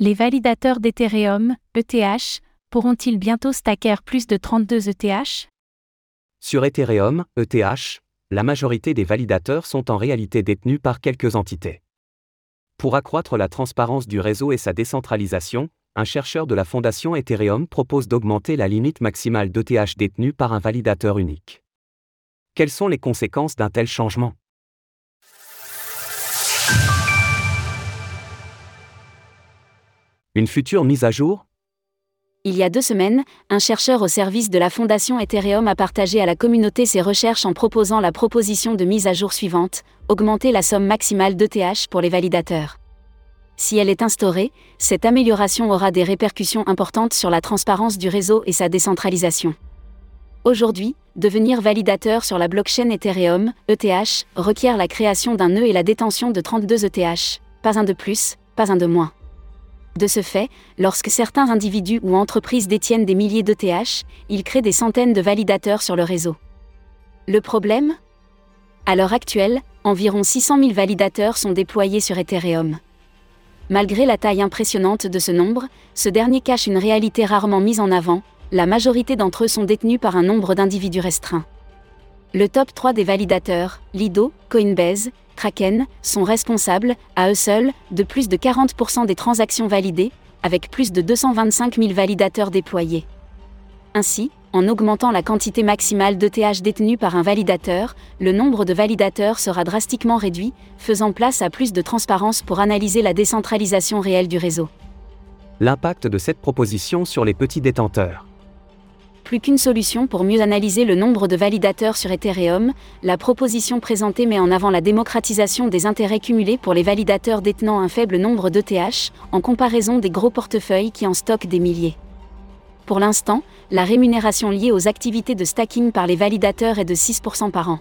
Les validateurs d'Ethereum, ETH, pourront-ils bientôt stacker plus de 32 ETH Sur Ethereum, ETH, la majorité des validateurs sont en réalité détenus par quelques entités. Pour accroître la transparence du réseau et sa décentralisation, un chercheur de la fondation Ethereum propose d'augmenter la limite maximale d'ETH détenue par un validateur unique. Quelles sont les conséquences d'un tel changement? Une future mise à jour? Il y a deux semaines, un chercheur au service de la fondation Ethereum a partagé à la communauté ses recherches en proposant la proposition de mise à jour suivante, augmenter la somme maximale d'ETH pour les validateurs. Si elle est instaurée, cette amélioration aura des répercussions importantes sur la transparence du réseau et sa décentralisation. Aujourd'hui, devenir validateur sur la blockchain Ethereum, ETH, requiert la création d'un nœud et la détention de 32 ETH, pas un de plus, pas un de moins. De ce fait, lorsque certains individus ou entreprises détiennent des milliers d'ETH, ils créent des centaines de validateurs sur le réseau. Le problème? À l'heure actuelle, environ 600 000 validateurs sont déployés sur Ethereum. Malgré la taille impressionnante de ce nombre, ce dernier cache une réalité rarement mise en avant, la majorité d'entre eux sont détenus par un nombre d'individus restreints. Le top 3 des validateurs, Lido, Coinbase, Kraken, sont responsables, à eux seuls, de plus de 40% des transactions validées, avec plus de 225 000 validateurs déployés. Ainsi, en augmentant la quantité maximale d'ETH détenue par un validateur, le nombre de validateurs sera drastiquement réduit, faisant place à plus de transparence pour analyser la décentralisation réelle du réseau. L'impact de cette proposition sur les petits détenteurs. Plus qu'une solution pour mieux analyser le nombre de validateurs sur Ethereum, la proposition présentée met en avant la démocratisation des intérêts cumulés pour les validateurs détenant un faible nombre d'ETH, en comparaison des gros portefeuilles qui en stockent des milliers. Pour l'instant, la rémunération liée aux activités de stacking par les validateurs est de 6% par an.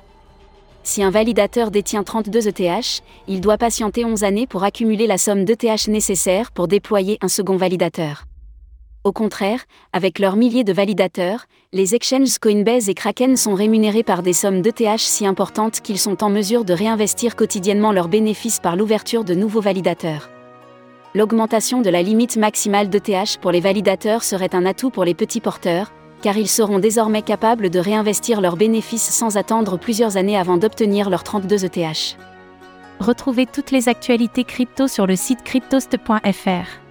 Si un validateur détient 32 ETH, il doit patienter 11 années pour accumuler la somme d'ETH nécessaire pour déployer un second validateur. Au contraire, avec leurs milliers de validateurs, les exchanges Coinbase et Kraken sont rémunérés par des sommes d'ETH si importantes qu'ils sont en mesure de réinvestir quotidiennement leurs bénéfices par l'ouverture de nouveaux validateurs l'augmentation de la limite maximale d'ETH pour les validateurs serait un atout pour les petits porteurs, car ils seront désormais capables de réinvestir leurs bénéfices sans attendre plusieurs années avant d'obtenir leurs 32 ETH. Retrouvez toutes les actualités crypto sur le site cryptost.fr.